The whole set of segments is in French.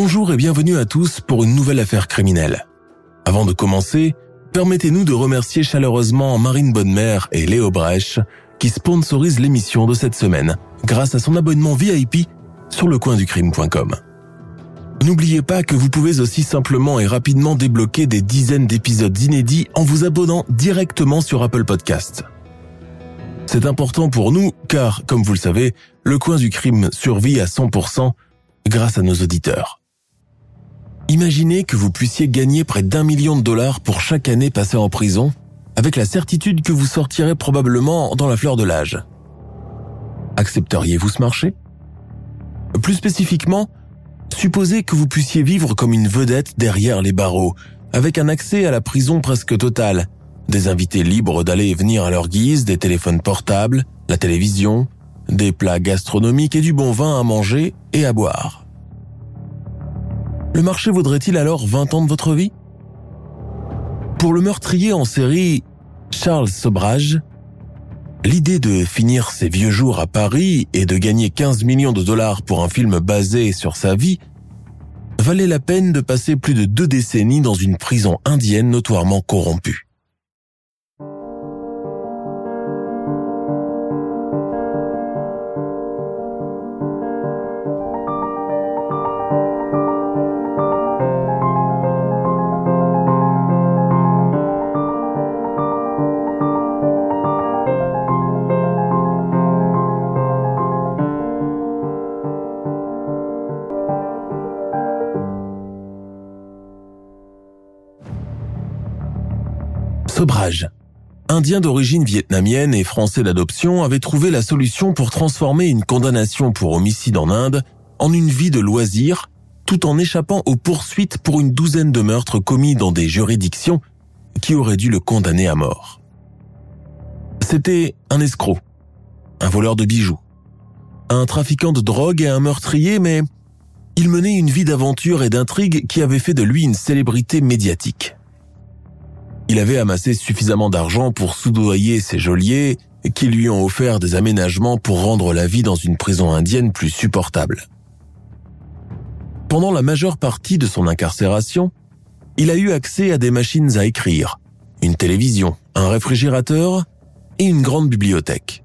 Bonjour et bienvenue à tous pour une nouvelle affaire criminelle. Avant de commencer, permettez-nous de remercier chaleureusement Marine Bonnemer et Léo Brèche qui sponsorisent l'émission de cette semaine grâce à son abonnement VIP sur lecoinducrime.com. N'oubliez pas que vous pouvez aussi simplement et rapidement débloquer des dizaines d'épisodes inédits en vous abonnant directement sur Apple Podcasts. C'est important pour nous car, comme vous le savez, le coin du crime survit à 100% grâce à nos auditeurs. Imaginez que vous puissiez gagner près d'un million de dollars pour chaque année passée en prison, avec la certitude que vous sortirez probablement dans la fleur de l'âge. Accepteriez-vous ce marché? Plus spécifiquement, supposez que vous puissiez vivre comme une vedette derrière les barreaux, avec un accès à la prison presque total, des invités libres d'aller et venir à leur guise, des téléphones portables, la télévision, des plats gastronomiques et du bon vin à manger et à boire. Le marché vaudrait-il alors 20 ans de votre vie? Pour le meurtrier en série Charles Sobrage, l'idée de finir ses vieux jours à Paris et de gagner 15 millions de dollars pour un film basé sur sa vie valait la peine de passer plus de deux décennies dans une prison indienne notoirement corrompue. D'origine vietnamienne et français d'adoption, avait trouvé la solution pour transformer une condamnation pour homicide en Inde en une vie de loisir, tout en échappant aux poursuites pour une douzaine de meurtres commis dans des juridictions qui auraient dû le condamner à mort. C'était un escroc, un voleur de bijoux, un trafiquant de drogue et un meurtrier, mais il menait une vie d'aventure et d'intrigue qui avait fait de lui une célébrité médiatique. Il avait amassé suffisamment d'argent pour soudoyer ses geôliers qui lui ont offert des aménagements pour rendre la vie dans une prison indienne plus supportable. Pendant la majeure partie de son incarcération, il a eu accès à des machines à écrire, une télévision, un réfrigérateur et une grande bibliothèque.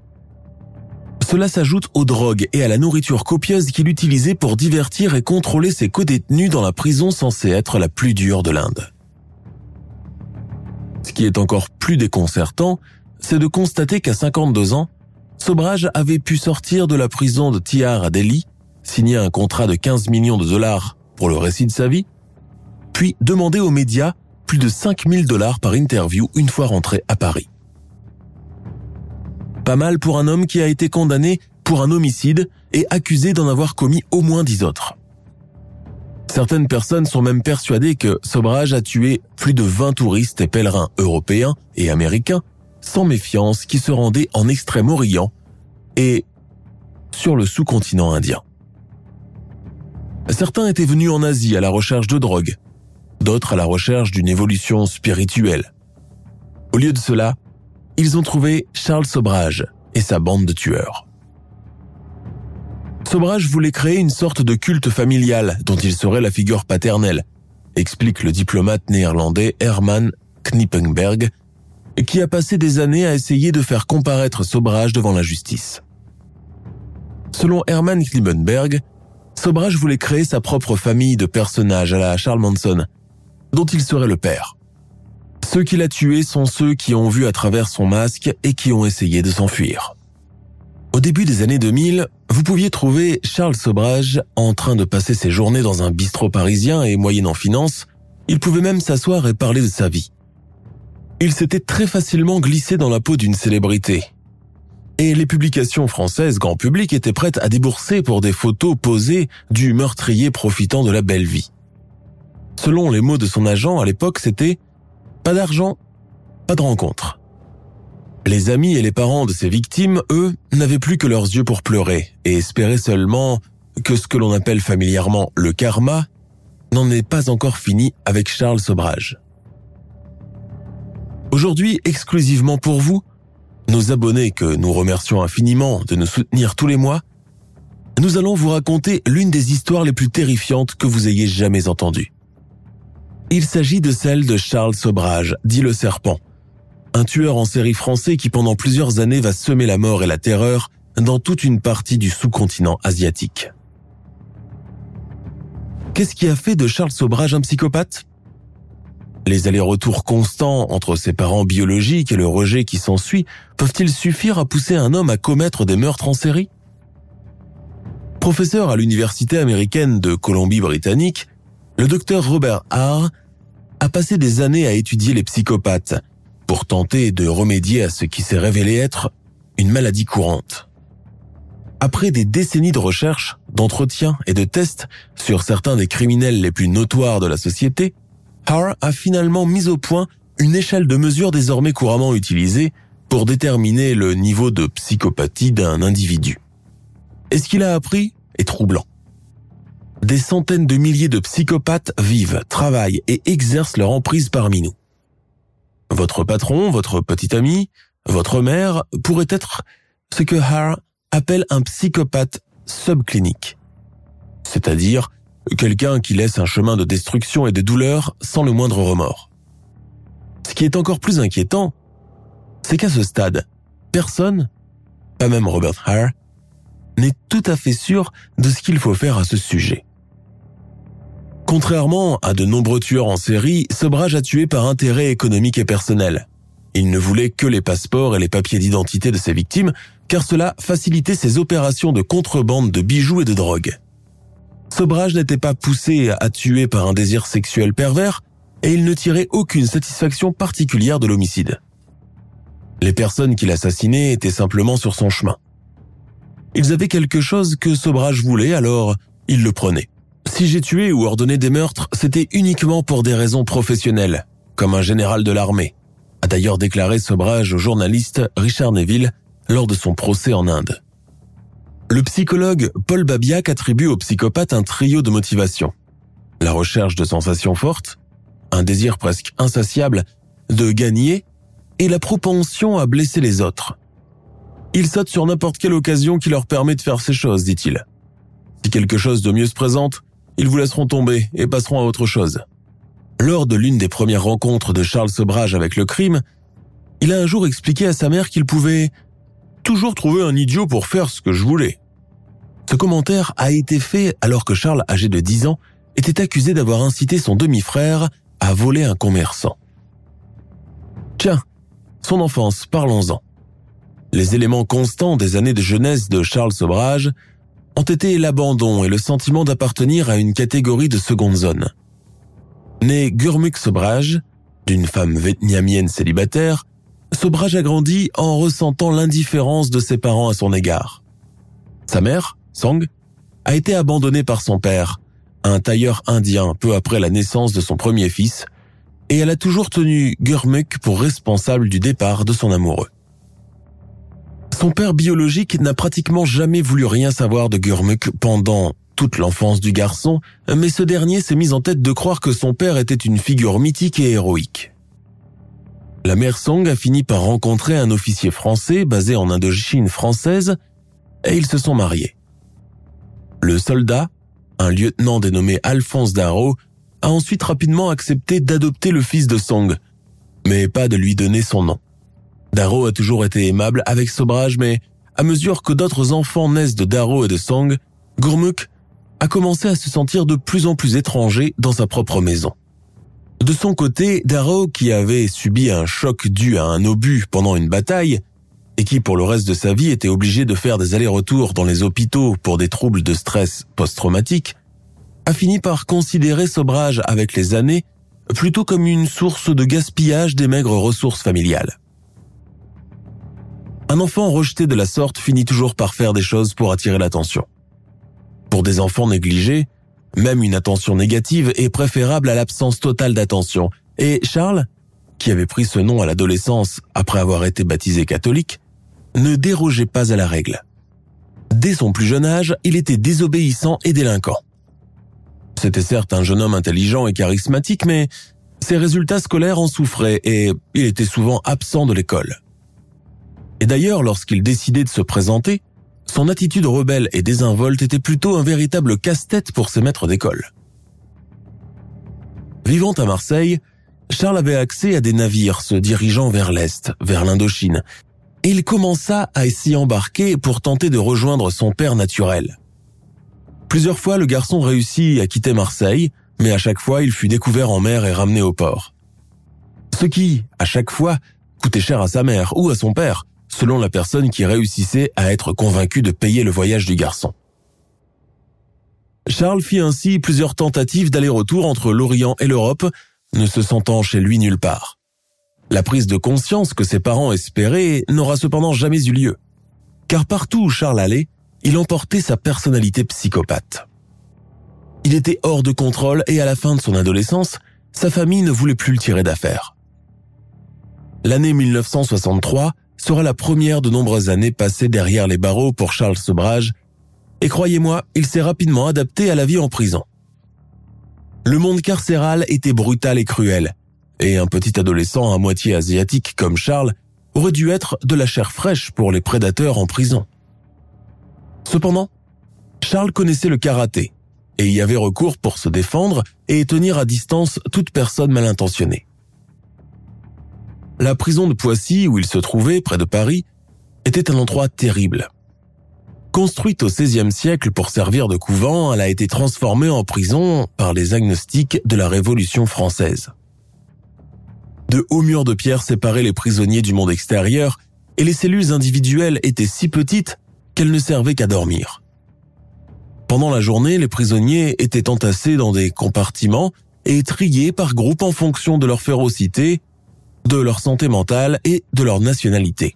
Cela s'ajoute aux drogues et à la nourriture copieuse qu'il utilisait pour divertir et contrôler ses codétenus dans la prison censée être la plus dure de l'Inde. Ce qui est encore plus déconcertant, c'est de constater qu'à 52 ans, Sobrage avait pu sortir de la prison de Tihar à Delhi, signer un contrat de 15 millions de dollars pour le récit de sa vie, puis demander aux médias plus de 5000 dollars par interview une fois rentré à Paris. Pas mal pour un homme qui a été condamné pour un homicide et accusé d'en avoir commis au moins 10 autres. Certaines personnes sont même persuadées que Sobrage a tué plus de 20 touristes et pèlerins européens et américains sans méfiance qui se rendaient en Extrême-Orient et sur le sous-continent indien. Certains étaient venus en Asie à la recherche de drogue, d'autres à la recherche d'une évolution spirituelle. Au lieu de cela, ils ont trouvé Charles Sobrage et sa bande de tueurs. Sobrage voulait créer une sorte de culte familial dont il serait la figure paternelle, explique le diplomate néerlandais Herman Knippenberg, qui a passé des années à essayer de faire comparaître Sobrage devant la justice. Selon Herman Knippenberg, Sobrage voulait créer sa propre famille de personnages à la Charles Manson, dont il serait le père. Ceux qu'il a tués sont ceux qui ont vu à travers son masque et qui ont essayé de s'enfuir. Au début des années 2000, vous pouviez trouver Charles Sobrage en train de passer ses journées dans un bistrot parisien et moyennant finance, Il pouvait même s'asseoir et parler de sa vie. Il s'était très facilement glissé dans la peau d'une célébrité. Et les publications françaises grand public étaient prêtes à débourser pour des photos posées du meurtrier profitant de la belle vie. Selon les mots de son agent à l'époque, c'était pas d'argent, pas de rencontre. Les amis et les parents de ces victimes, eux, n'avaient plus que leurs yeux pour pleurer et espéraient seulement que ce que l'on appelle familièrement le karma n'en est pas encore fini avec Charles Sobrage. Aujourd'hui, exclusivement pour vous, nos abonnés que nous remercions infiniment de nous soutenir tous les mois, nous allons vous raconter l'une des histoires les plus terrifiantes que vous ayez jamais entendues. Il s'agit de celle de Charles Sobrage, dit le serpent, un tueur en série français qui pendant plusieurs années va semer la mort et la terreur dans toute une partie du sous-continent asiatique. Qu'est-ce qui a fait de Charles Sobrage un psychopathe? Les allers-retours constants entre ses parents biologiques et le rejet qui s'ensuit peuvent-ils suffire à pousser un homme à commettre des meurtres en série? Professeur à l'université américaine de Colombie-Britannique, le docteur Robert Haar a passé des années à étudier les psychopathes pour tenter de remédier à ce qui s'est révélé être une maladie courante. Après des décennies de recherche, d'entretien et de tests sur certains des criminels les plus notoires de la société, Haar a finalement mis au point une échelle de mesure désormais couramment utilisée pour déterminer le niveau de psychopathie d'un individu. Et ce qu'il a appris est troublant. Des centaines de milliers de psychopathes vivent, travaillent et exercent leur emprise parmi nous. Votre patron, votre petit ami, votre mère pourrait être ce que Haar appelle un psychopathe subclinique, c'est-à-dire quelqu'un qui laisse un chemin de destruction et de douleur sans le moindre remords. Ce qui est encore plus inquiétant, c'est qu'à ce stade, personne, pas même Robert Hare, n'est tout à fait sûr de ce qu'il faut faire à ce sujet. Contrairement à de nombreux tueurs en série, Sobrage a tué par intérêt économique et personnel. Il ne voulait que les passeports et les papiers d'identité de ses victimes, car cela facilitait ses opérations de contrebande de bijoux et de drogue. Sobrage n'était pas poussé à tuer par un désir sexuel pervers, et il ne tirait aucune satisfaction particulière de l'homicide. Les personnes qu'il assassinait étaient simplement sur son chemin. Ils avaient quelque chose que Sobrage voulait, alors il le prenait. Si j'ai tué ou ordonné des meurtres, c'était uniquement pour des raisons professionnelles, comme un général de l'armée, a d'ailleurs déclaré Sobrage au journaliste Richard Neville lors de son procès en Inde. Le psychologue Paul Babiak attribue au psychopathe un trio de motivations. La recherche de sensations fortes, un désir presque insatiable de gagner et la propension à blesser les autres. Ils sautent sur n'importe quelle occasion qui leur permet de faire ces choses, dit-il. Si quelque chose de mieux se présente, ils vous laisseront tomber et passeront à autre chose. Lors de l'une des premières rencontres de Charles Sobrage avec le crime, il a un jour expliqué à sa mère qu'il pouvait toujours trouver un idiot pour faire ce que je voulais. Ce commentaire a été fait alors que Charles, âgé de 10 ans, était accusé d'avoir incité son demi-frère à voler un commerçant. Tiens, son enfance, parlons-en. Les éléments constants des années de jeunesse de Charles Sobrage ont été l'abandon et le sentiment d'appartenir à une catégorie de seconde zone. Né Gurmuk Sobrage, d'une femme vietnamienne célibataire, Sobrage a grandi en ressentant l'indifférence de ses parents à son égard. Sa mère, Song, a été abandonnée par son père, un tailleur indien peu après la naissance de son premier fils, et elle a toujours tenu Gurmuk pour responsable du départ de son amoureux. Son père biologique n'a pratiquement jamais voulu rien savoir de Gurmuk pendant toute l'enfance du garçon, mais ce dernier s'est mis en tête de croire que son père était une figure mythique et héroïque. La mère Song a fini par rencontrer un officier français basé en Indochine française et ils se sont mariés. Le soldat, un lieutenant dénommé Alphonse Darrow, a ensuite rapidement accepté d'adopter le fils de Song, mais pas de lui donner son nom. Darrow a toujours été aimable avec Sobrage, mais à mesure que d'autres enfants naissent de Darrow et de Song, Gourmuk a commencé à se sentir de plus en plus étranger dans sa propre maison. De son côté, Darrow, qui avait subi un choc dû à un obus pendant une bataille, et qui pour le reste de sa vie était obligé de faire des allers-retours dans les hôpitaux pour des troubles de stress post-traumatique, a fini par considérer Sobrage avec les années plutôt comme une source de gaspillage des maigres ressources familiales. Un enfant rejeté de la sorte finit toujours par faire des choses pour attirer l'attention. Pour des enfants négligés, même une attention négative est préférable à l'absence totale d'attention. Et Charles, qui avait pris ce nom à l'adolescence après avoir été baptisé catholique, ne dérogeait pas à la règle. Dès son plus jeune âge, il était désobéissant et délinquant. C'était certes un jeune homme intelligent et charismatique, mais ses résultats scolaires en souffraient et il était souvent absent de l'école. Et d'ailleurs, lorsqu'il décidait de se présenter, son attitude rebelle et désinvolte était plutôt un véritable casse-tête pour ses maîtres d'école. Vivant à Marseille, Charles avait accès à des navires se dirigeant vers l'Est, vers l'Indochine, et il commença à s'y embarquer pour tenter de rejoindre son père naturel. Plusieurs fois, le garçon réussit à quitter Marseille, mais à chaque fois, il fut découvert en mer et ramené au port. Ce qui, à chaque fois, coûtait cher à sa mère ou à son père, selon la personne qui réussissait à être convaincue de payer le voyage du garçon. Charles fit ainsi plusieurs tentatives d'aller-retour entre l'Orient et l'Europe, ne se sentant chez lui nulle part. La prise de conscience que ses parents espéraient n'aura cependant jamais eu lieu, car partout où Charles allait, il emportait sa personnalité psychopathe. Il était hors de contrôle et à la fin de son adolescence, sa famille ne voulait plus le tirer d'affaire. L'année 1963 sera la première de nombreuses années passées derrière les barreaux pour Charles Sobrage, et croyez-moi, il s'est rapidement adapté à la vie en prison. Le monde carcéral était brutal et cruel, et un petit adolescent à moitié asiatique comme Charles aurait dû être de la chair fraîche pour les prédateurs en prison. Cependant, Charles connaissait le karaté et y avait recours pour se défendre et tenir à distance toute personne mal intentionnée. La prison de Poissy, où il se trouvait, près de Paris, était un endroit terrible. Construite au XVIe siècle pour servir de couvent, elle a été transformée en prison par les agnostiques de la Révolution française. De hauts murs de pierre séparaient les prisonniers du monde extérieur et les cellules individuelles étaient si petites qu'elles ne servaient qu'à dormir. Pendant la journée, les prisonniers étaient entassés dans des compartiments et triés par groupes en fonction de leur férocité de leur santé mentale et de leur nationalité.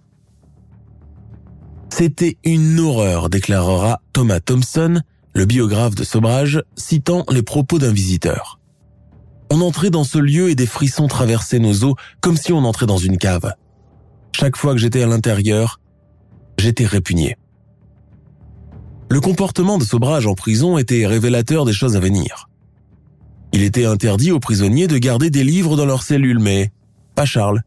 C'était une horreur, déclarera Thomas Thompson, le biographe de Sobrage, citant les propos d'un visiteur. On entrait dans ce lieu et des frissons traversaient nos os comme si on entrait dans une cave. Chaque fois que j'étais à l'intérieur, j'étais répugné. Le comportement de Sobrage en prison était révélateur des choses à venir. Il était interdit aux prisonniers de garder des livres dans leurs cellules, mais pas Charles.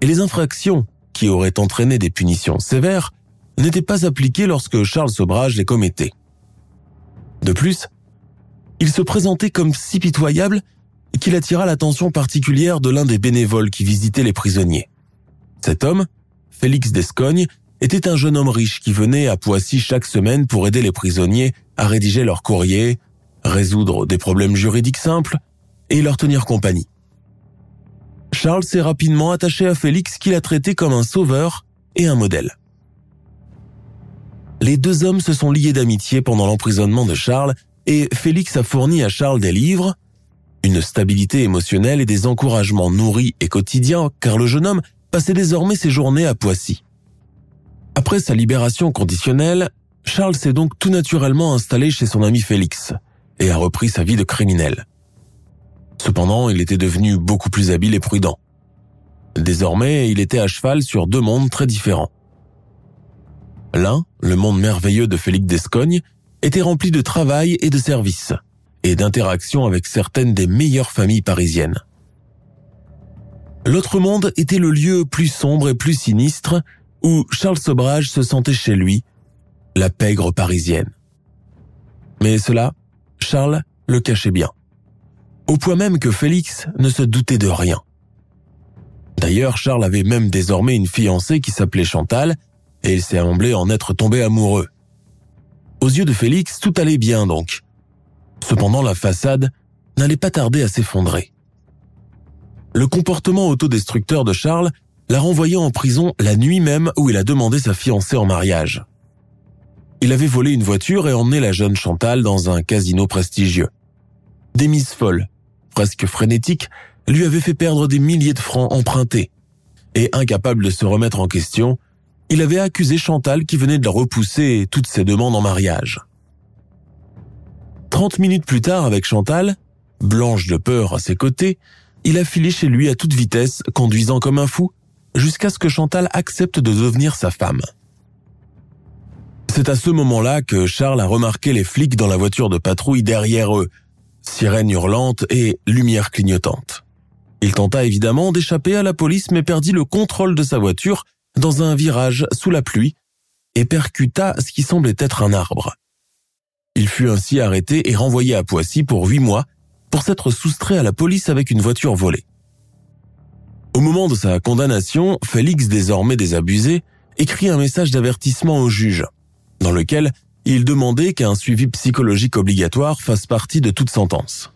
Et les infractions, qui auraient entraîné des punitions sévères, n'étaient pas appliquées lorsque Charles Sobrage les commettait. De plus, il se présentait comme si pitoyable qu'il attira l'attention particulière de l'un des bénévoles qui visitait les prisonniers. Cet homme, Félix Descogne, était un jeune homme riche qui venait à Poissy chaque semaine pour aider les prisonniers à rédiger leurs courriers, résoudre des problèmes juridiques simples et leur tenir compagnie. Charles s'est rapidement attaché à Félix qu'il a traité comme un sauveur et un modèle. Les deux hommes se sont liés d'amitié pendant l'emprisonnement de Charles et Félix a fourni à Charles des livres, une stabilité émotionnelle et des encouragements nourris et quotidiens car le jeune homme passait désormais ses journées à Poissy. Après sa libération conditionnelle, Charles s'est donc tout naturellement installé chez son ami Félix et a repris sa vie de criminel. Cependant, il était devenu beaucoup plus habile et prudent. Désormais, il était à cheval sur deux mondes très différents. L'un, le monde merveilleux de Félix Descogne, était rempli de travail et de services, et d'interactions avec certaines des meilleures familles parisiennes. L'autre monde était le lieu plus sombre et plus sinistre où Charles Sobrage se sentait chez lui, la pègre parisienne. Mais cela, Charles le cachait bien au point même que Félix ne se doutait de rien. D'ailleurs, Charles avait même désormais une fiancée qui s'appelait Chantal, et il s'est semblait en être tombé amoureux. Aux yeux de Félix, tout allait bien donc. Cependant, la façade n'allait pas tarder à s'effondrer. Le comportement autodestructeur de Charles l'a renvoyé en prison la nuit même où il a demandé sa fiancée en mariage. Il avait volé une voiture et emmené la jeune Chantal dans un casino prestigieux. Des folles, presque frénétique lui avait fait perdre des milliers de francs empruntés. Et incapable de se remettre en question, il avait accusé Chantal qui venait de repousser toutes ses demandes en mariage. Trente minutes plus tard, avec Chantal, blanche de peur à ses côtés, il a filé chez lui à toute vitesse, conduisant comme un fou, jusqu'à ce que Chantal accepte de devenir sa femme. C'est à ce moment-là que Charles a remarqué les flics dans la voiture de patrouille derrière eux, sirène hurlante et lumière clignotante. Il tenta évidemment d'échapper à la police mais perdit le contrôle de sa voiture dans un virage sous la pluie et percuta ce qui semblait être un arbre. Il fut ainsi arrêté et renvoyé à Poissy pour huit mois pour s'être soustrait à la police avec une voiture volée. Au moment de sa condamnation, Félix, désormais désabusé, écrit un message d'avertissement au juge, dans lequel il demandait qu'un suivi psychologique obligatoire fasse partie de toute sentence.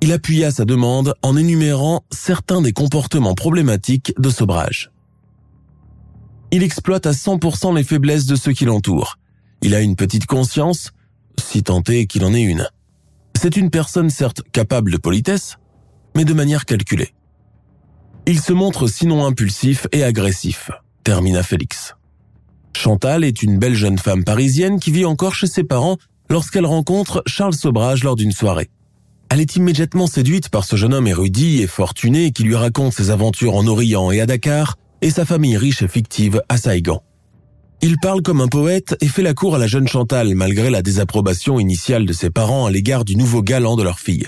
Il appuya sa demande en énumérant certains des comportements problématiques de Sobrage. Il exploite à 100% les faiblesses de ceux qui l'entourent. Il a une petite conscience, si tant est qu'il en ait une. C'est une personne certes capable de politesse, mais de manière calculée. Il se montre sinon impulsif et agressif, termina Félix. Chantal est une belle jeune femme parisienne qui vit encore chez ses parents lorsqu'elle rencontre Charles Sobrage lors d'une soirée. Elle est immédiatement séduite par ce jeune homme érudit et fortuné qui lui raconte ses aventures en Orient et à Dakar et sa famille riche et fictive à Saïgan. Il parle comme un poète et fait la cour à la jeune Chantal malgré la désapprobation initiale de ses parents à l'égard du nouveau galant de leur fille.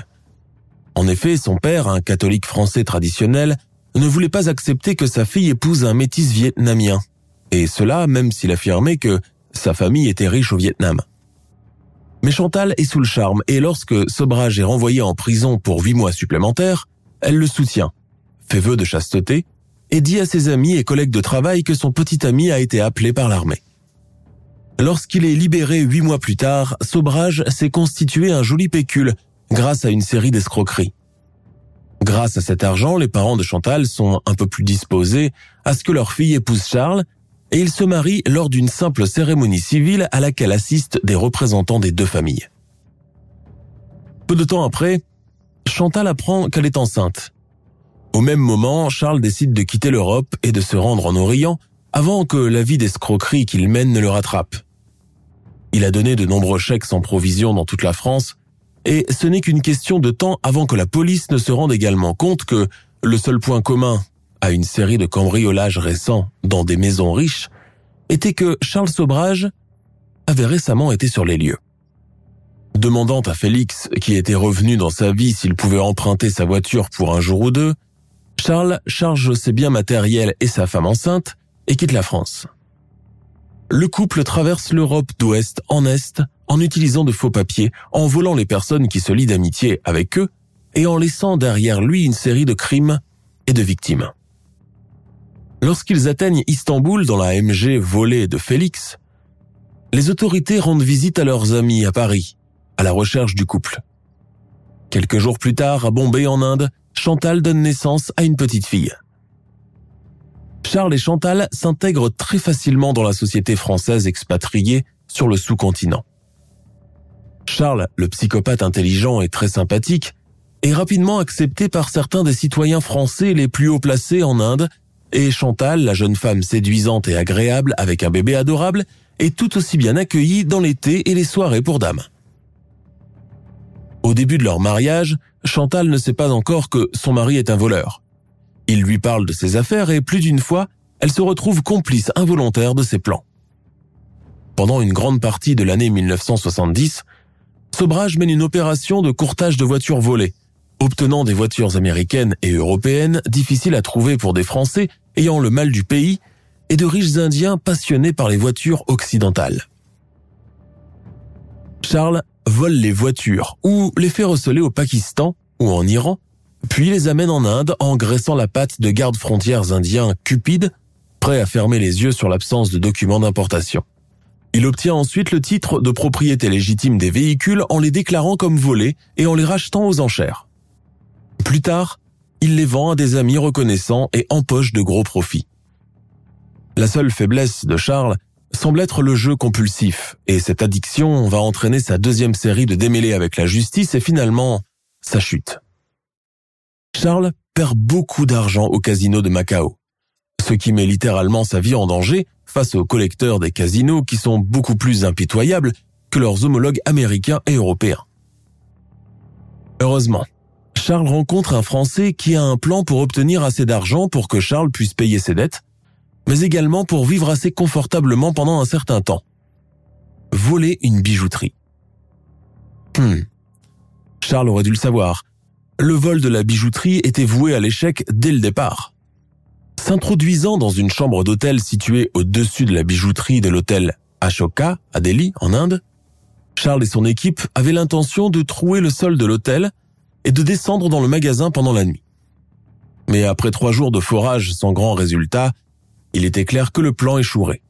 En effet, son père, un catholique français traditionnel, ne voulait pas accepter que sa fille épouse un métis vietnamien, et cela même s'il affirmait que sa famille était riche au Vietnam. Mais Chantal est sous le charme et lorsque Sobrage est renvoyé en prison pour huit mois supplémentaires, elle le soutient, fait vœu de chasteté et dit à ses amis et collègues de travail que son petit ami a été appelé par l'armée. Lorsqu'il est libéré huit mois plus tard, Sobrage s'est constitué un joli pécule grâce à une série d'escroqueries. Grâce à cet argent, les parents de Chantal sont un peu plus disposés à ce que leur fille épouse Charles et ils se marient lors d'une simple cérémonie civile à laquelle assistent des représentants des deux familles. Peu de temps après, Chantal apprend qu'elle est enceinte au même moment, Charles décide de quitter l'Europe et de se rendre en Orient avant que la vie d'escroquerie qu'il mène ne le rattrape. Il a donné de nombreux chèques sans provision dans toute la France et ce n'est qu'une question de temps avant que la police ne se rende également compte que le seul point commun à une série de cambriolages récents dans des maisons riches était que Charles Sobrage avait récemment été sur les lieux. Demandant à Félix, qui était revenu dans sa vie, s'il pouvait emprunter sa voiture pour un jour ou deux, Charles charge ses biens matériels et sa femme enceinte et quitte la France. Le couple traverse l'Europe d'ouest en est en utilisant de faux papiers, en volant les personnes qui se lient d'amitié avec eux et en laissant derrière lui une série de crimes et de victimes. Lorsqu'ils atteignent Istanbul dans la MG volée de Félix, les autorités rendent visite à leurs amis à Paris, à la recherche du couple. Quelques jours plus tard, à Bombay en Inde, Chantal donne naissance à une petite fille. Charles et Chantal s'intègrent très facilement dans la société française expatriée sur le sous-continent. Charles, le psychopathe intelligent et très sympathique, est rapidement accepté par certains des citoyens français les plus haut placés en Inde, et Chantal, la jeune femme séduisante et agréable avec un bébé adorable, est tout aussi bien accueillie dans l'été et les soirées pour dames. Au début de leur mariage, Chantal ne sait pas encore que son mari est un voleur. Il lui parle de ses affaires et plus d'une fois, elle se retrouve complice involontaire de ses plans. Pendant une grande partie de l'année 1970, Sobrage mène une opération de courtage de voitures volées, obtenant des voitures américaines et européennes difficiles à trouver pour des Français ayant le mal du pays et de riches Indiens passionnés par les voitures occidentales. Charles vole les voitures ou les fait receler au Pakistan ou en Iran, puis les amène en Inde en graissant la patte de gardes-frontières indiens cupides, prêts à fermer les yeux sur l'absence de documents d'importation. Il obtient ensuite le titre de propriété légitime des véhicules en les déclarant comme volés et en les rachetant aux enchères. Plus tard, il les vend à des amis reconnaissants et empoche de gros profits. La seule faiblesse de Charles semble être le jeu compulsif, et cette addiction va entraîner sa deuxième série de démêlés avec la justice et finalement sa chute. Charles perd beaucoup d'argent au casino de Macao, ce qui met littéralement sa vie en danger face aux collecteurs des casinos qui sont beaucoup plus impitoyables que leurs homologues américains et européens. Heureusement, Charles rencontre un Français qui a un plan pour obtenir assez d'argent pour que Charles puisse payer ses dettes, mais également pour vivre assez confortablement pendant un certain temps. Voler une bijouterie. Hmm. Charles aurait dû le savoir. Le vol de la bijouterie était voué à l'échec dès le départ. S'introduisant dans une chambre d'hôtel située au-dessus de la bijouterie de l'hôtel Ashoka à Delhi, en Inde, Charles et son équipe avaient l'intention de trouer le sol de l'hôtel et de descendre dans le magasin pendant la nuit. Mais après trois jours de forage sans grand résultat, il était clair que le plan échouerait.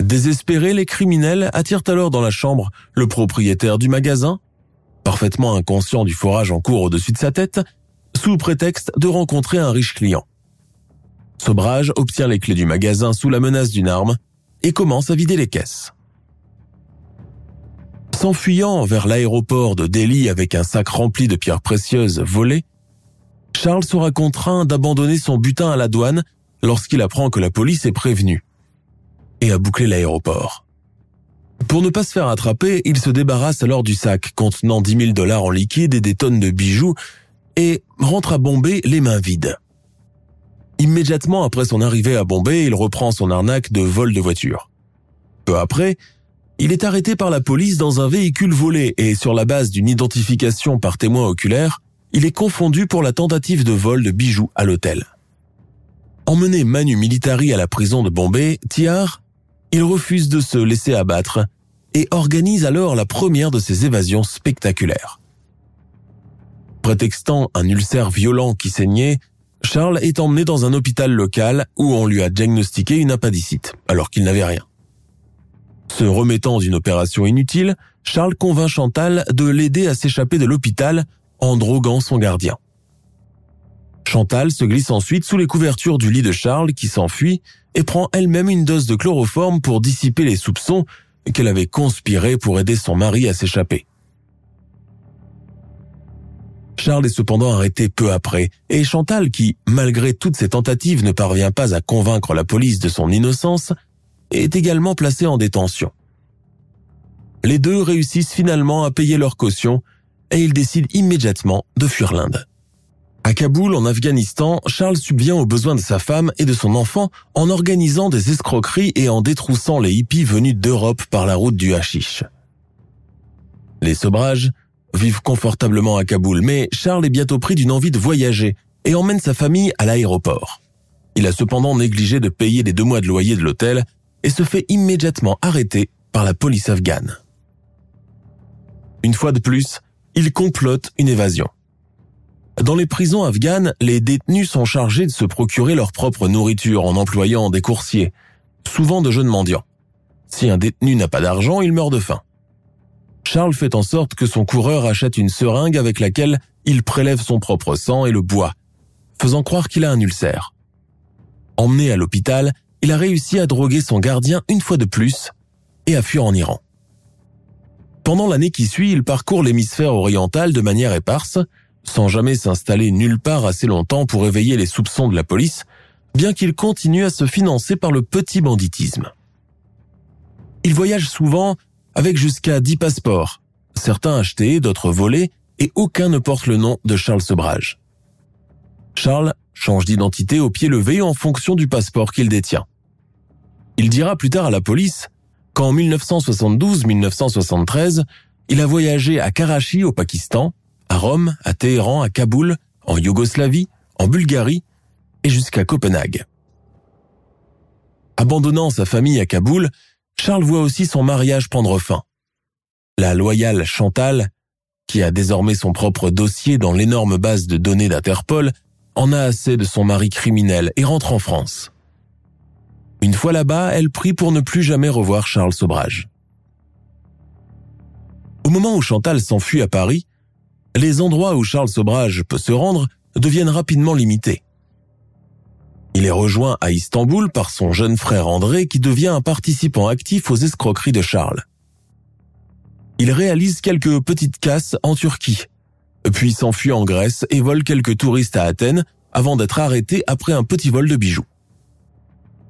Désespérés, les criminels attirent alors dans la chambre le propriétaire du magasin, parfaitement inconscient du forage en cours au-dessus de sa tête, sous prétexte de rencontrer un riche client. Sobrage obtient les clés du magasin sous la menace d'une arme et commence à vider les caisses. S'enfuyant vers l'aéroport de Delhi avec un sac rempli de pierres précieuses volées, Charles sera contraint d'abandonner son butin à la douane lorsqu'il apprend que la police est prévenue et a bouclé l'aéroport. Pour ne pas se faire attraper, il se débarrasse alors du sac contenant 10 000 dollars en liquide et des tonnes de bijoux et rentre à Bombay les mains vides. Immédiatement après son arrivée à Bombay, il reprend son arnaque de vol de voiture. Peu après, il est arrêté par la police dans un véhicule volé et sur la base d'une identification par témoin oculaire, il est confondu pour la tentative de vol de bijoux à l'hôtel. Emmené manu militari à la prison de Bombay, Tiar, il refuse de se laisser abattre et organise alors la première de ses évasions spectaculaires. Prétextant un ulcère violent qui saignait, Charles est emmené dans un hôpital local où on lui a diagnostiqué une appendicite, alors qu'il n'avait rien. Se remettant d'une opération inutile, Charles convainc Chantal de l'aider à s'échapper de l'hôpital en droguant son gardien. Chantal se glisse ensuite sous les couvertures du lit de Charles qui s'enfuit et prend elle-même une dose de chloroforme pour dissiper les soupçons qu'elle avait conspiré pour aider son mari à s'échapper. Charles est cependant arrêté peu après, et Chantal, qui, malgré toutes ses tentatives, ne parvient pas à convaincre la police de son innocence, est également placée en détention. Les deux réussissent finalement à payer leur caution et ils décident immédiatement de fuir l'Inde. À Kaboul, en Afghanistan, Charles subvient aux besoins de sa femme et de son enfant en organisant des escroqueries et en détroussant les hippies venus d'Europe par la route du hashish. Les sobrages vivent confortablement à Kaboul, mais Charles est bientôt pris d'une envie de voyager et emmène sa famille à l'aéroport. Il a cependant négligé de payer les deux mois de loyer de l'hôtel et se fait immédiatement arrêter par la police afghane. Une fois de plus, il complote une évasion. Dans les prisons afghanes, les détenus sont chargés de se procurer leur propre nourriture en employant des coursiers, souvent de jeunes mendiants. Si un détenu n'a pas d'argent, il meurt de faim. Charles fait en sorte que son coureur achète une seringue avec laquelle il prélève son propre sang et le boit, faisant croire qu'il a un ulcère. Emmené à l'hôpital, il a réussi à droguer son gardien une fois de plus et à fuir en Iran. Pendant l'année qui suit, il parcourt l'hémisphère oriental de manière éparse, sans jamais s'installer nulle part assez longtemps pour éveiller les soupçons de la police, bien qu'il continue à se financer par le petit banditisme. Il voyage souvent avec jusqu'à 10 passeports, certains achetés, d'autres volés, et aucun ne porte le nom de Charles Sobrage. Charles change d'identité au pied levé en fonction du passeport qu'il détient. Il dira plus tard à la police qu'en 1972-1973, il a voyagé à Karachi au Pakistan, à Rome, à Téhéran, à Kaboul, en Yougoslavie, en Bulgarie et jusqu'à Copenhague. Abandonnant sa famille à Kaboul, Charles voit aussi son mariage prendre fin. La loyale Chantal, qui a désormais son propre dossier dans l'énorme base de données d'Interpol, en a assez de son mari criminel et rentre en France. Une fois là-bas, elle prie pour ne plus jamais revoir Charles Sobrage. Au moment où Chantal s'enfuit à Paris, les endroits où Charles Sobrage peut se rendre deviennent rapidement limités. Il est rejoint à Istanbul par son jeune frère André qui devient un participant actif aux escroqueries de Charles. Il réalise quelques petites casses en Turquie, puis s'enfuit en Grèce et vole quelques touristes à Athènes avant d'être arrêté après un petit vol de bijoux.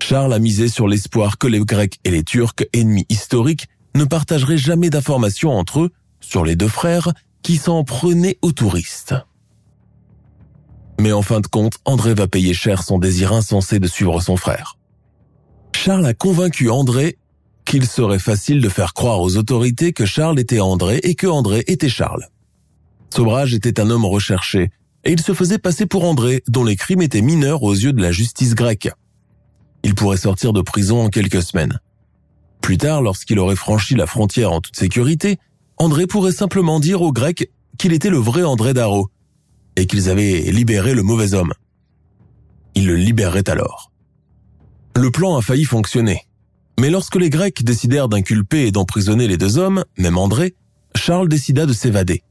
Charles a misé sur l'espoir que les Grecs et les Turcs, ennemis historiques, ne partageraient jamais d'informations entre eux sur les deux frères qui s'en prenaient aux touristes. Mais en fin de compte, André va payer cher son désir insensé de suivre son frère. Charles a convaincu André qu'il serait facile de faire croire aux autorités que Charles était André et que André était Charles. Sobrage était un homme recherché, et il se faisait passer pour André, dont les crimes étaient mineurs aux yeux de la justice grecque. Il pourrait sortir de prison en quelques semaines. Plus tard, lorsqu'il aurait franchi la frontière en toute sécurité, André pourrait simplement dire aux Grecs qu'il était le vrai André Darro, et qu'ils avaient libéré le mauvais homme. Il le libérerait alors. Le plan a failli fonctionner. Mais lorsque les Grecs décidèrent d'inculper et d'emprisonner les deux hommes, même André, Charles décida de s'évader.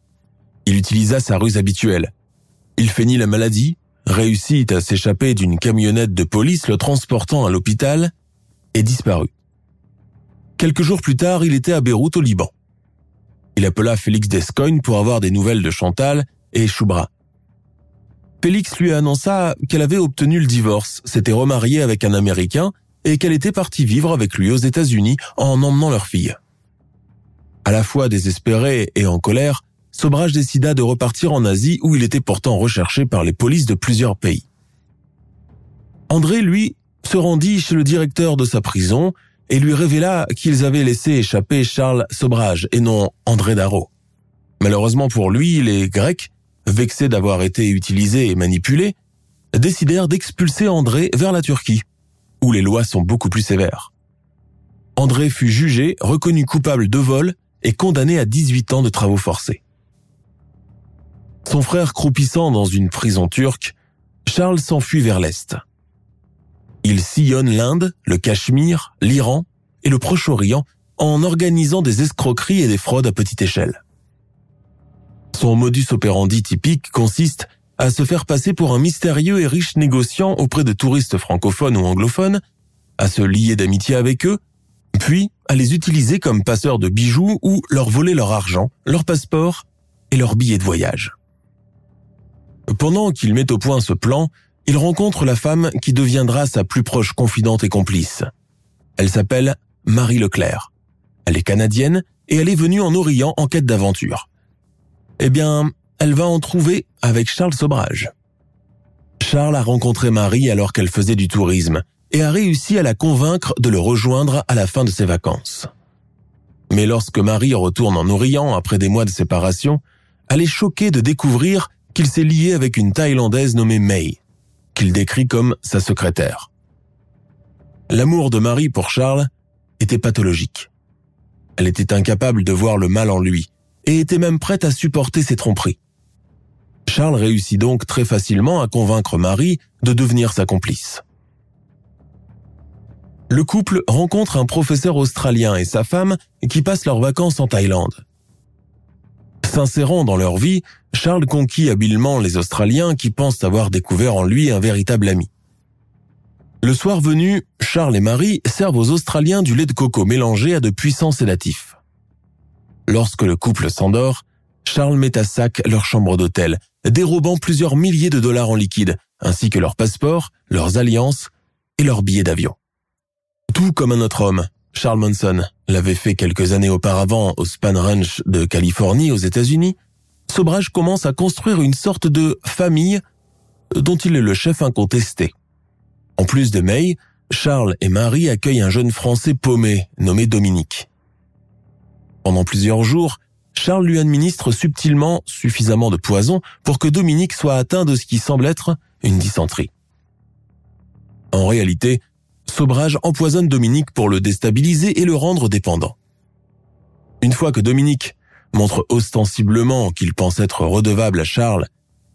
Il utilisa sa ruse habituelle. Il feignit la maladie, réussit à s'échapper d'une camionnette de police le transportant à l'hôpital et disparut. Quelques jours plus tard, il était à Beyrouth au Liban. Il appela Félix Descogne pour avoir des nouvelles de Chantal et Choubra. Félix lui annonça qu'elle avait obtenu le divorce, s'était remariée avec un Américain et qu'elle était partie vivre avec lui aux États-Unis en emmenant leur fille. À la fois désespéré et en colère, Sobrage décida de repartir en Asie où il était pourtant recherché par les polices de plusieurs pays. André, lui, se rendit chez le directeur de sa prison et lui révéla qu'ils avaient laissé échapper Charles Sobrage et non André Darro. Malheureusement pour lui, les Grecs, vexés d'avoir été utilisés et manipulés, décidèrent d'expulser André vers la Turquie où les lois sont beaucoup plus sévères. André fut jugé, reconnu coupable de vol et condamné à 18 ans de travaux forcés. Son frère croupissant dans une prison turque, Charles s'enfuit vers l'Est. Il sillonne l'Inde, le Cachemire, l'Iran et le Proche-Orient en organisant des escroqueries et des fraudes à petite échelle. Son modus operandi typique consiste à se faire passer pour un mystérieux et riche négociant auprès de touristes francophones ou anglophones, à se lier d'amitié avec eux, puis à les utiliser comme passeurs de bijoux ou leur voler leur argent, leur passeport et leurs billets de voyage. Pendant qu'il met au point ce plan, il rencontre la femme qui deviendra sa plus proche confidente et complice. Elle s'appelle Marie Leclerc. Elle est canadienne et elle est venue en Orient en quête d'aventure. Eh bien, elle va en trouver avec Charles Sobrage. Charles a rencontré Marie alors qu'elle faisait du tourisme et a réussi à la convaincre de le rejoindre à la fin de ses vacances. Mais lorsque Marie retourne en Orient après des mois de séparation, elle est choquée de découvrir qu'il s'est lié avec une Thaïlandaise nommée May, qu'il décrit comme sa secrétaire. L'amour de Marie pour Charles était pathologique. Elle était incapable de voir le mal en lui et était même prête à supporter ses tromperies. Charles réussit donc très facilement à convaincre Marie de devenir sa complice. Le couple rencontre un professeur australien et sa femme qui passent leurs vacances en Thaïlande. S'insérant dans leur vie, Charles conquit habilement les Australiens qui pensent avoir découvert en lui un véritable ami. Le soir venu, Charles et Marie servent aux Australiens du lait de coco mélangé à de puissants sédatifs. Lorsque le couple s'endort, Charles met à sac leur chambre d'hôtel, dérobant plusieurs milliers de dollars en liquide, ainsi que leurs passeports, leurs alliances et leurs billets d'avion. Tout comme un autre homme, Charles Manson l'avait fait quelques années auparavant au Span Ranch de Californie aux États-Unis, Sobrage commence à construire une sorte de famille dont il est le chef incontesté. En plus de May, Charles et Marie accueillent un jeune Français paumé nommé Dominique. Pendant plusieurs jours, Charles lui administre subtilement suffisamment de poison pour que Dominique soit atteint de ce qui semble être une dysenterie. En réalité, Sobrage empoisonne Dominique pour le déstabiliser et le rendre dépendant. Une fois que Dominique montre ostensiblement qu'il pense être redevable à Charles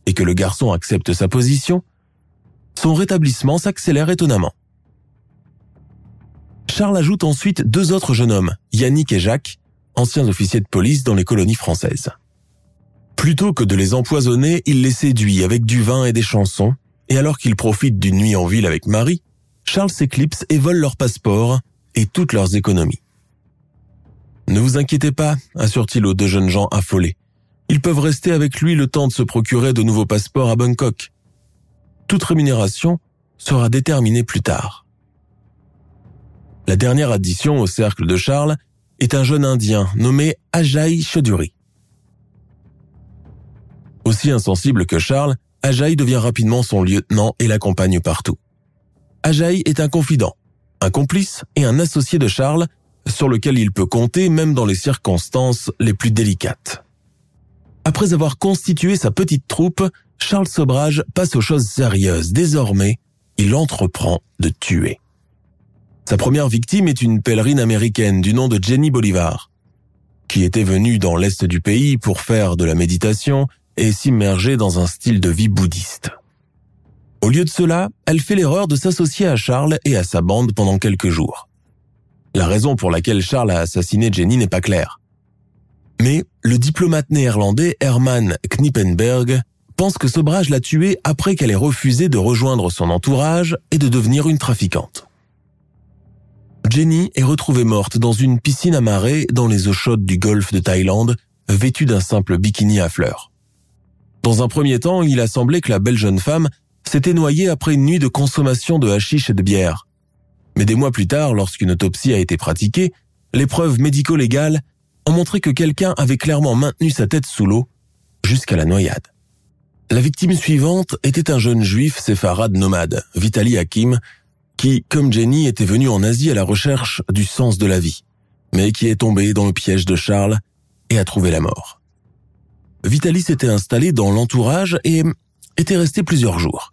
et que le garçon accepte sa position, son rétablissement s'accélère étonnamment. Charles ajoute ensuite deux autres jeunes hommes, Yannick et Jacques, anciens officiers de police dans les colonies françaises. Plutôt que de les empoisonner, il les séduit avec du vin et des chansons, et alors qu'il profite d'une nuit en ville avec Marie, Charles s'éclipse et vole leurs passeports et toutes leurs économies. Ne vous inquiétez pas, assure-t-il aux deux jeunes gens affolés. ils peuvent rester avec lui le temps de se procurer de nouveaux passeports à Bangkok. Toute rémunération sera déterminée plus tard. La dernière addition au cercle de Charles est un jeune Indien nommé Ajay Chaudhuri. Aussi insensible que Charles, Ajay devient rapidement son lieutenant et l'accompagne partout. Ajay est un confident, un complice et un associé de Charles sur lequel il peut compter même dans les circonstances les plus délicates. Après avoir constitué sa petite troupe, Charles Sobrage passe aux choses sérieuses. Désormais, il entreprend de tuer. Sa première victime est une pèlerine américaine du nom de Jenny Bolivar, qui était venue dans l'est du pays pour faire de la méditation et s'immerger dans un style de vie bouddhiste. Au lieu de cela, elle fait l'erreur de s'associer à Charles et à sa bande pendant quelques jours. La raison pour laquelle Charles a assassiné Jenny n'est pas claire. Mais le diplomate néerlandais Herman Knippenberg pense que Sobrage l'a tuée après qu'elle ait refusé de rejoindre son entourage et de devenir une trafiquante. Jenny est retrouvée morte dans une piscine amarrée dans les eaux chaudes du golfe de Thaïlande, vêtue d'un simple bikini à fleurs. Dans un premier temps, il a semblé que la belle jeune femme s'était noyée après une nuit de consommation de hashish et de bière. Mais des mois plus tard, lorsqu'une autopsie a été pratiquée, les preuves médico-légales ont montré que quelqu'un avait clairement maintenu sa tête sous l'eau jusqu'à la noyade. La victime suivante était un jeune juif séfarade nomade, Vitali Hakim, qui, comme Jenny, était venu en Asie à la recherche du sens de la vie, mais qui est tombé dans le piège de Charles et a trouvé la mort. Vitali s'était installé dans l'entourage et était resté plusieurs jours.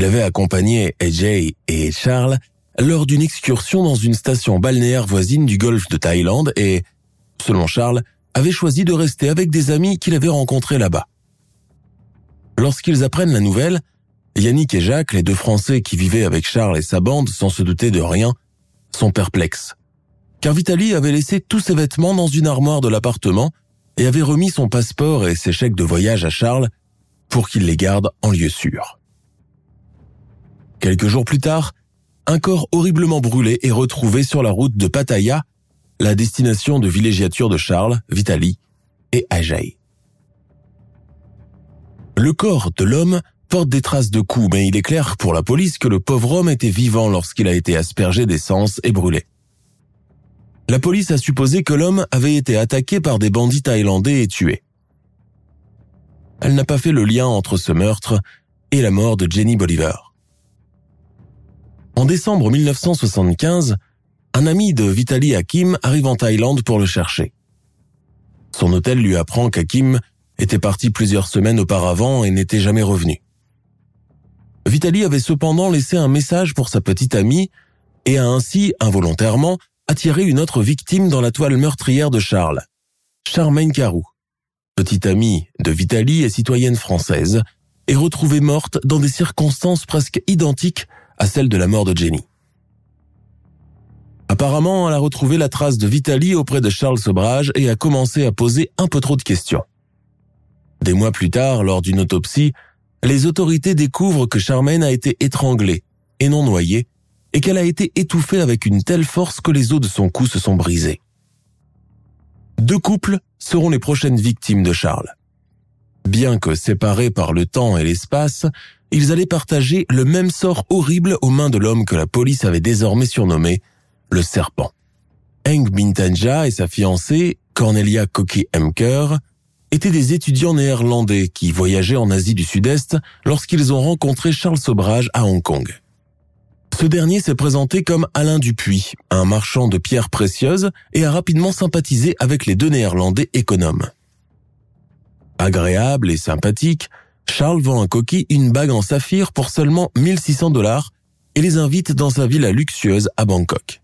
Il avait accompagné AJ et Charles lors d'une excursion dans une station balnéaire voisine du golfe de Thaïlande et, selon Charles, avait choisi de rester avec des amis qu'il avait rencontrés là-bas. Lorsqu'ils apprennent la nouvelle, Yannick et Jacques, les deux Français qui vivaient avec Charles et sa bande sans se douter de rien, sont perplexes. Car Vitali avait laissé tous ses vêtements dans une armoire de l'appartement et avait remis son passeport et ses chèques de voyage à Charles pour qu'il les garde en lieu sûr. Quelques jours plus tard, un corps horriblement brûlé est retrouvé sur la route de Pattaya, la destination de villégiature de Charles, Vitali et Ajay. Le corps de l'homme porte des traces de coups, mais il est clair pour la police que le pauvre homme était vivant lorsqu'il a été aspergé d'essence et brûlé. La police a supposé que l'homme avait été attaqué par des bandits thaïlandais et tué. Elle n'a pas fait le lien entre ce meurtre et la mort de Jenny Bolivar. En décembre 1975, un ami de Vitali Hakim arrive en Thaïlande pour le chercher. Son hôtel lui apprend qu'Hakim était parti plusieurs semaines auparavant et n'était jamais revenu. Vitali avait cependant laissé un message pour sa petite amie et a ainsi, involontairement, attiré une autre victime dans la toile meurtrière de Charles, Charmaine Carou, petite amie de Vitali et citoyenne française, est retrouvée morte dans des circonstances presque identiques à celles de la mort de Jenny. Apparemment, elle a retrouvé la trace de Vitali auprès de Charles Sobrage et a commencé à poser un peu trop de questions. Des mois plus tard, lors d'une autopsie, les autorités découvrent que Charmaine a été étranglée et non noyée et qu'elle a été étouffée avec une telle force que les os de son cou se sont brisés. Deux couples seront les prochaines victimes de Charles. Bien que séparés par le temps et l'espace, ils allaient partager le même sort horrible aux mains de l'homme que la police avait désormais surnommé le serpent. Eng Bintanja et sa fiancée, Cornelia Koki Emker, étaient des étudiants néerlandais qui voyageaient en Asie du Sud-Est lorsqu'ils ont rencontré Charles Sobrage à Hong Kong. Ce dernier s'est présenté comme Alain Dupuis, un marchand de pierres précieuses, et a rapidement sympathisé avec les deux Néerlandais économes. Agréable et sympathique, Charles vend à Coquille une bague en saphir pour seulement 1600 dollars et les invite dans sa villa luxueuse à Bangkok.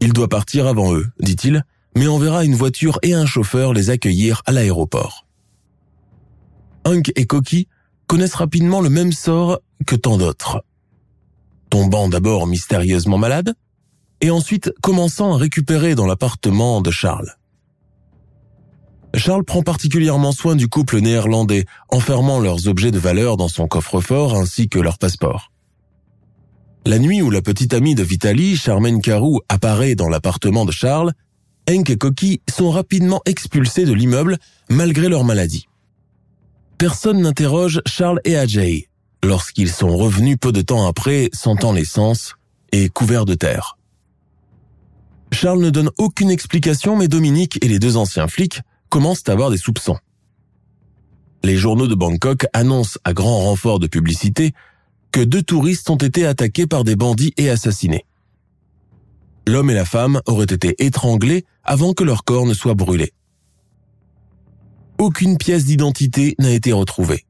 Il doit partir avant eux, dit-il, mais on verra une voiture et un chauffeur les accueillir à l'aéroport. Hunk et Coquille connaissent rapidement le même sort que tant d'autres tombant d'abord mystérieusement malade, et ensuite commençant à récupérer dans l'appartement de Charles. Charles prend particulièrement soin du couple néerlandais, enfermant leurs objets de valeur dans son coffre-fort ainsi que leur passeport. La nuit où la petite amie de Vitali, Charmaine Carou, apparaît dans l'appartement de Charles, Hank et Cocky sont rapidement expulsés de l'immeuble malgré leur maladie. Personne n'interroge Charles et Ajay lorsqu'ils sont revenus peu de temps après, sentant l'essence et couverts de terre. Charles ne donne aucune explication, mais Dominique et les deux anciens flics commencent à avoir des soupçons. Les journaux de Bangkok annoncent à grand renfort de publicité que deux touristes ont été attaqués par des bandits et assassinés. L'homme et la femme auraient été étranglés avant que leur corps ne soit brûlé. Aucune pièce d'identité n'a été retrouvée.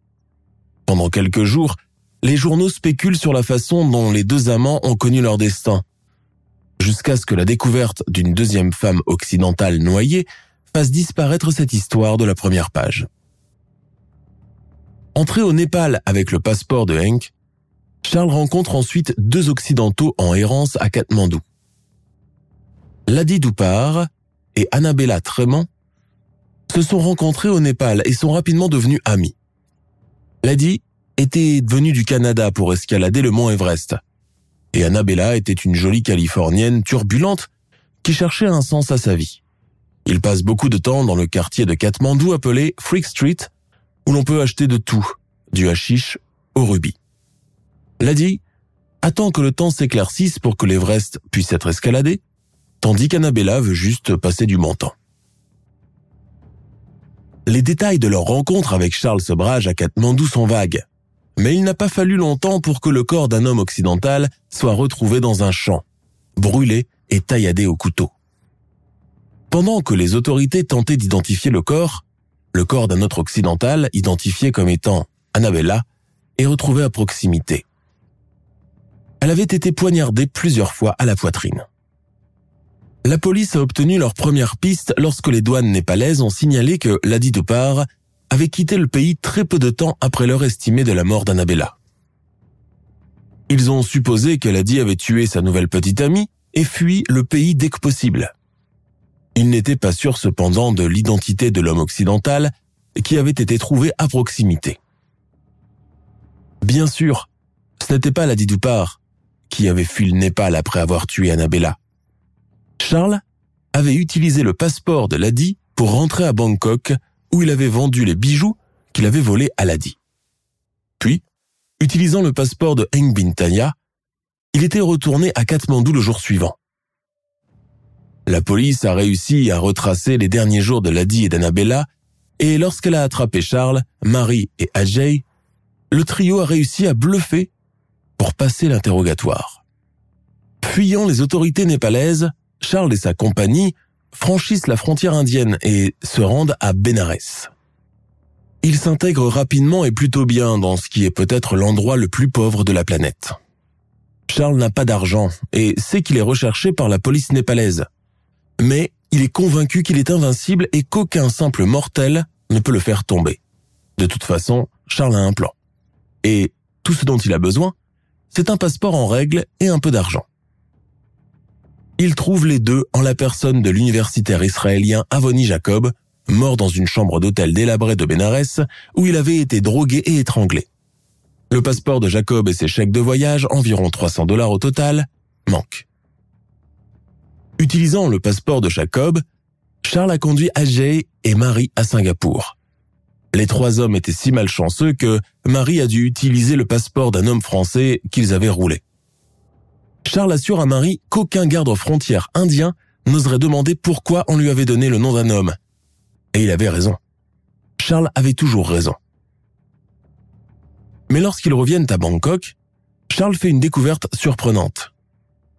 Pendant quelques jours, les journaux spéculent sur la façon dont les deux amants ont connu leur destin, jusqu'à ce que la découverte d'une deuxième femme occidentale noyée fasse disparaître cette histoire de la première page. Entré au Népal avec le passeport de Hank, Charles rencontre ensuite deux Occidentaux en errance à Katmandou. Ladi Doupar et Annabella Trémant se sont rencontrés au Népal et sont rapidement devenus amis. Ladi était venue du Canada pour escalader le mont Everest. Et Annabella était une jolie Californienne turbulente qui cherchait un sens à sa vie. Ils passent beaucoup de temps dans le quartier de Katmandou appelé Freak Street, où l'on peut acheter de tout, du hashish au rubis. Lady attend que le temps s'éclaircisse pour que l'Everest puisse être escaladé, tandis qu'Annabella veut juste passer du montant. Les détails de leur rencontre avec Charles Sobrage à Katmandou sont vagues, mais il n'a pas fallu longtemps pour que le corps d'un homme occidental soit retrouvé dans un champ, brûlé et tailladé au couteau. Pendant que les autorités tentaient d'identifier le corps, le corps d'un autre occidental, identifié comme étant Annabella, est retrouvé à proximité elle avait été poignardée plusieurs fois à la poitrine. La police a obtenu leur première piste lorsque les douanes népalaises ont signalé que Ladi Dupar avait quitté le pays très peu de temps après l'heure estimée de la mort d'Annabella. Ils ont supposé que Ladi avait tué sa nouvelle petite amie et fui le pays dès que possible. Ils n'étaient pas sûrs cependant de l'identité de l'homme occidental qui avait été trouvé à proximité. Bien sûr, ce n'était pas Ladi Dupar, qui avait fui le Népal après avoir tué Annabella. Charles avait utilisé le passeport de Ladi pour rentrer à Bangkok où il avait vendu les bijoux qu'il avait volés à Ladi. Puis, utilisant le passeport de Heng Bintaya, il était retourné à Katmandou le jour suivant. La police a réussi à retracer les derniers jours de Ladi et d'Annabella et lorsqu'elle a attrapé Charles, Marie et Ajay, le trio a réussi à bluffer pour passer l'interrogatoire. Fuyant les autorités népalaises, Charles et sa compagnie franchissent la frontière indienne et se rendent à Benares. Ils s'intègrent rapidement et plutôt bien dans ce qui est peut-être l'endroit le plus pauvre de la planète. Charles n'a pas d'argent et sait qu'il est recherché par la police népalaise. Mais il est convaincu qu'il est invincible et qu'aucun simple mortel ne peut le faire tomber. De toute façon, Charles a un plan. Et tout ce dont il a besoin, c'est un passeport en règle et un peu d'argent. Il trouve les deux en la personne de l'universitaire israélien Avoni Jacob, mort dans une chambre d'hôtel délabrée de Benares où il avait été drogué et étranglé. Le passeport de Jacob et ses chèques de voyage, environ 300 dollars au total, manquent. Utilisant le passeport de Jacob, Charles a conduit Ajay et Marie à Singapour. Les trois hommes étaient si malchanceux que Marie a dû utiliser le passeport d'un homme français qu'ils avaient roulé. Charles assure à Marie qu'aucun garde frontière indien n'oserait demander pourquoi on lui avait donné le nom d'un homme. Et il avait raison. Charles avait toujours raison. Mais lorsqu'ils reviennent à Bangkok, Charles fait une découverte surprenante.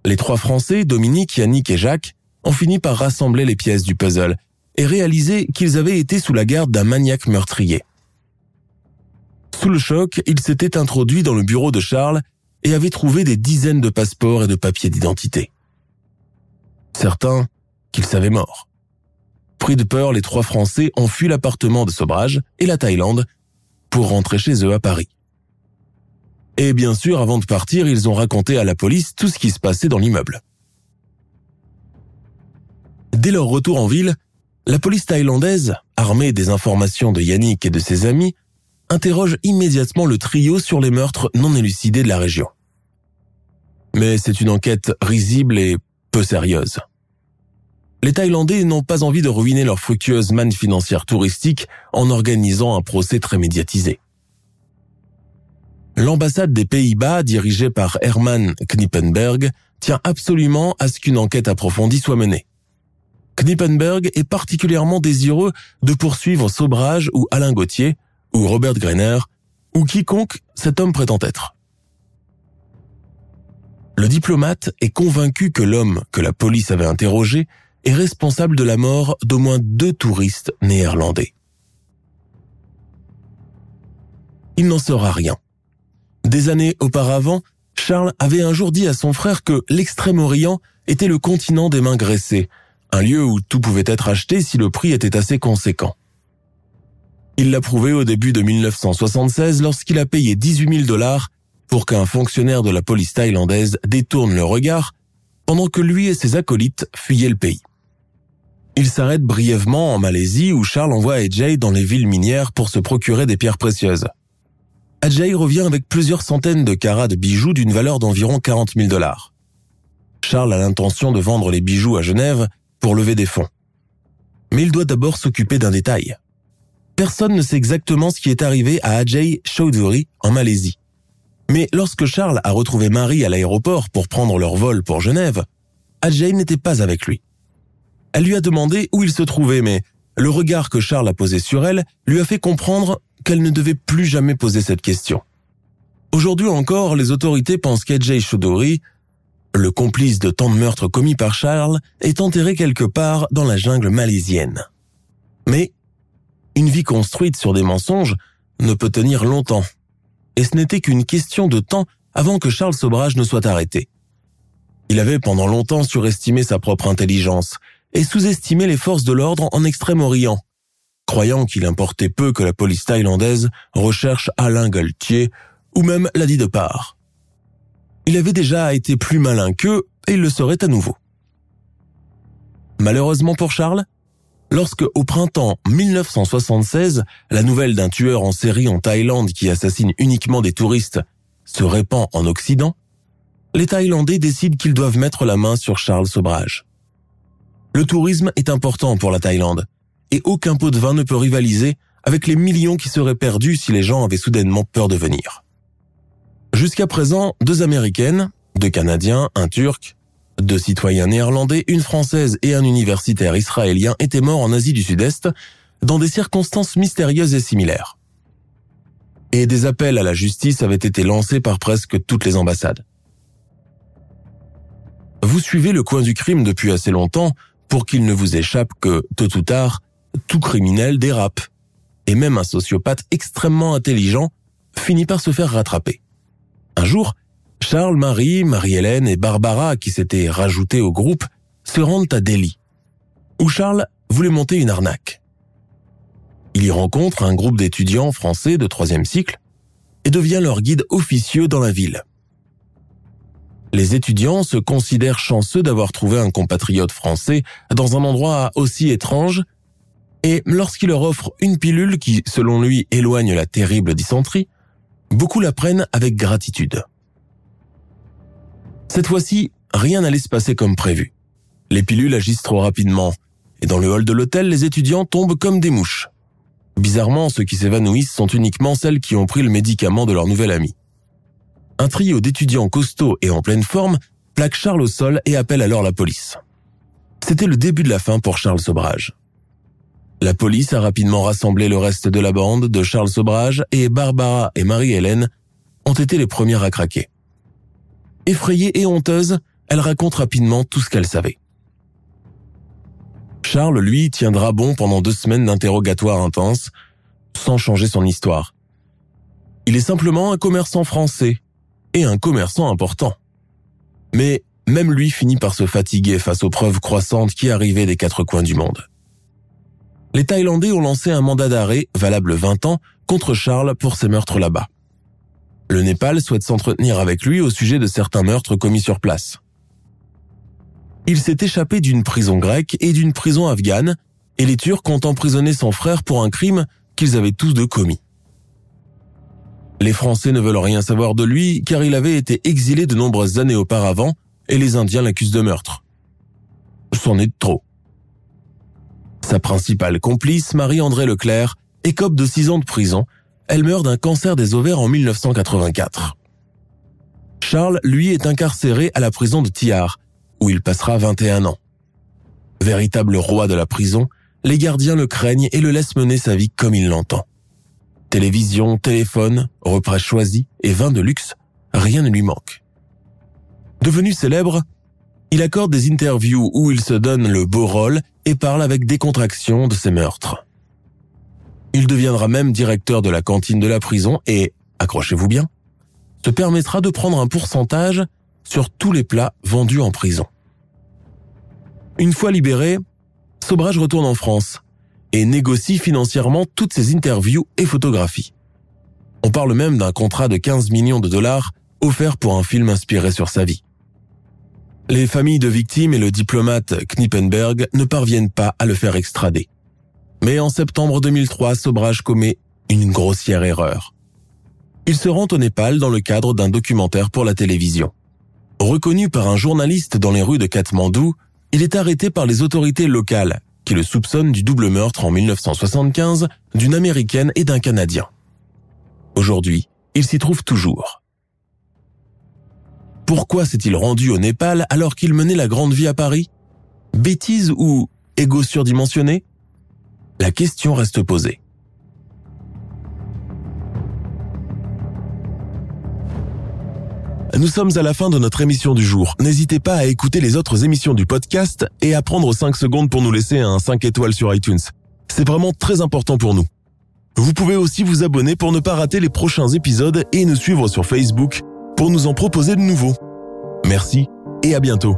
Les trois Français, Dominique, Yannick et Jacques, ont fini par rassembler les pièces du puzzle et réalisé qu'ils avaient été sous la garde d'un maniaque meurtrier. Sous le choc, il s'était introduit dans le bureau de Charles et avait trouvé des dizaines de passeports et de papiers d'identité. Certains qu'il savait mort. Pris de peur, les trois Français ont fui l'appartement de Sobrage et la Thaïlande pour rentrer chez eux à Paris. Et bien sûr, avant de partir, ils ont raconté à la police tout ce qui se passait dans l'immeuble. Dès leur retour en ville, la police thaïlandaise, armée des informations de Yannick et de ses amis, interroge immédiatement le trio sur les meurtres non élucidés de la région. Mais c'est une enquête risible et peu sérieuse. les Thaïlandais n'ont pas envie de ruiner leur fructueuse manne financière touristique en organisant un procès très médiatisé. L'ambassade des Pays-Bas, dirigée par Herman Knippenberg, tient absolument à ce qu'une enquête approfondie soit menée. Knippenberg est particulièrement désireux de poursuivre Sobrage ou Alain Gauthier, ou Robert Greiner, ou quiconque cet homme prétend être. Le diplomate est convaincu que l'homme que la police avait interrogé est responsable de la mort d'au moins deux touristes néerlandais. Il n'en saura rien. Des années auparavant, Charles avait un jour dit à son frère que l'Extrême-Orient était le continent des mains graissées, un lieu où tout pouvait être acheté si le prix était assez conséquent. Il l'a prouvé au début de 1976 lorsqu'il a payé 18 000 dollars pour qu'un fonctionnaire de la police thaïlandaise détourne le regard pendant que lui et ses acolytes fuyaient le pays. Il s'arrête brièvement en Malaisie où Charles envoie Ajay dans les villes minières pour se procurer des pierres précieuses. Ajay revient avec plusieurs centaines de carats de bijoux d'une valeur d'environ 40 000 dollars. Charles a l'intention de vendre les bijoux à Genève pour lever des fonds. Mais il doit d'abord s'occuper d'un détail. Personne ne sait exactement ce qui est arrivé à Ajay Chowdhury en Malaisie. Mais lorsque Charles a retrouvé Marie à l'aéroport pour prendre leur vol pour Genève, Ajay n'était pas avec lui. Elle lui a demandé où il se trouvait, mais le regard que Charles a posé sur elle lui a fait comprendre qu'elle ne devait plus jamais poser cette question. Aujourd'hui encore, les autorités pensent qu'Ajay Choudhury, le complice de tant de meurtres commis par Charles, est enterré quelque part dans la jungle malaisienne. Mais une vie construite sur des mensonges ne peut tenir longtemps, et ce n'était qu'une question de temps avant que Charles Sobrage ne soit arrêté. Il avait pendant longtemps surestimé sa propre intelligence et sous-estimé les forces de l'ordre en Extrême-Orient, croyant qu'il importait peu que la police thaïlandaise recherche Alain Galtier ou même Ladi de part. Il avait déjà été plus malin qu'eux et il le serait à nouveau. Malheureusement pour Charles, lorsque au printemps 1976, la nouvelle d'un tueur en série en Thaïlande qui assassine uniquement des touristes se répand en Occident, les Thaïlandais décident qu'ils doivent mettre la main sur Charles Sobrage. Le tourisme est important pour la Thaïlande, et aucun pot de vin ne peut rivaliser avec les millions qui seraient perdus si les gens avaient soudainement peur de venir. Jusqu'à présent, deux Américaines, deux Canadiens, un Turc, deux citoyens néerlandais, une Française et un universitaire israélien étaient morts en Asie du Sud-Est dans des circonstances mystérieuses et similaires. Et des appels à la justice avaient été lancés par presque toutes les ambassades. Vous suivez le coin du crime depuis assez longtemps pour qu'il ne vous échappe que, tôt ou tard, tout criminel dérape. Et même un sociopathe extrêmement intelligent finit par se faire rattraper. Un jour, Charles, Marie, Marie-Hélène et Barbara, qui s'étaient rajoutés au groupe, se rendent à Delhi, où Charles voulait monter une arnaque. Il y rencontre un groupe d'étudiants français de troisième cycle et devient leur guide officieux dans la ville. Les étudiants se considèrent chanceux d'avoir trouvé un compatriote français dans un endroit aussi étrange et lorsqu'il leur offre une pilule qui, selon lui, éloigne la terrible dysenterie, beaucoup la prennent avec gratitude. Cette fois-ci, rien n'allait se passer comme prévu. Les pilules agissent trop rapidement, et dans le hall de l'hôtel, les étudiants tombent comme des mouches. Bizarrement, ceux qui s'évanouissent sont uniquement celles qui ont pris le médicament de leur nouvel ami. Un trio d'étudiants costauds et en pleine forme plaque Charles au sol et appelle alors la police. C'était le début de la fin pour Charles Sobrage. La police a rapidement rassemblé le reste de la bande de Charles Sobrage et Barbara et Marie-Hélène ont été les premières à craquer. Effrayée et honteuse, elle raconte rapidement tout ce qu'elle savait. Charles, lui, tiendra bon pendant deux semaines d'interrogatoire intense, sans changer son histoire. Il est simplement un commerçant français, et un commerçant important. Mais même lui finit par se fatiguer face aux preuves croissantes qui arrivaient des quatre coins du monde. Les Thaïlandais ont lancé un mandat d'arrêt, valable 20 ans, contre Charles pour ses meurtres là-bas. Le Népal souhaite s'entretenir avec lui au sujet de certains meurtres commis sur place. Il s'est échappé d'une prison grecque et d'une prison afghane, et les Turcs ont emprisonné son frère pour un crime qu'ils avaient tous deux commis. Les Français ne veulent rien savoir de lui car il avait été exilé de nombreuses années auparavant et les Indiens l'accusent de meurtre. C'en est trop. Sa principale complice, Marie-André Leclerc, écope de 6 ans de prison. Elle meurt d'un cancer des ovaires en 1984. Charles, lui, est incarcéré à la prison de Thiard, où il passera 21 ans. Véritable roi de la prison, les gardiens le craignent et le laissent mener sa vie comme il l'entend. Télévision, téléphone, repas choisis et vin de luxe, rien ne lui manque. Devenu célèbre, il accorde des interviews où il se donne le beau rôle et parle avec décontraction de ses meurtres. Il deviendra même directeur de la cantine de la prison et, accrochez-vous bien, se permettra de prendre un pourcentage sur tous les plats vendus en prison. Une fois libéré, Sobrage retourne en France et négocie financièrement toutes ses interviews et photographies. On parle même d'un contrat de 15 millions de dollars offert pour un film inspiré sur sa vie. Les familles de victimes et le diplomate Knippenberg ne parviennent pas à le faire extrader. Mais en septembre 2003, Sobrage commet une grossière erreur. Il se rend au Népal dans le cadre d'un documentaire pour la télévision. Reconnu par un journaliste dans les rues de Katmandou, il est arrêté par les autorités locales qui le soupçonnent du double meurtre en 1975 d'une Américaine et d'un Canadien. Aujourd'hui, il s'y trouve toujours. Pourquoi s'est-il rendu au Népal alors qu'il menait la grande vie à Paris? Bêtise ou égo surdimensionné? La question reste posée. Nous sommes à la fin de notre émission du jour. N'hésitez pas à écouter les autres émissions du podcast et à prendre 5 secondes pour nous laisser un 5 étoiles sur iTunes. C'est vraiment très important pour nous. Vous pouvez aussi vous abonner pour ne pas rater les prochains épisodes et nous suivre sur Facebook pour nous en proposer de nouveaux. Merci et à bientôt.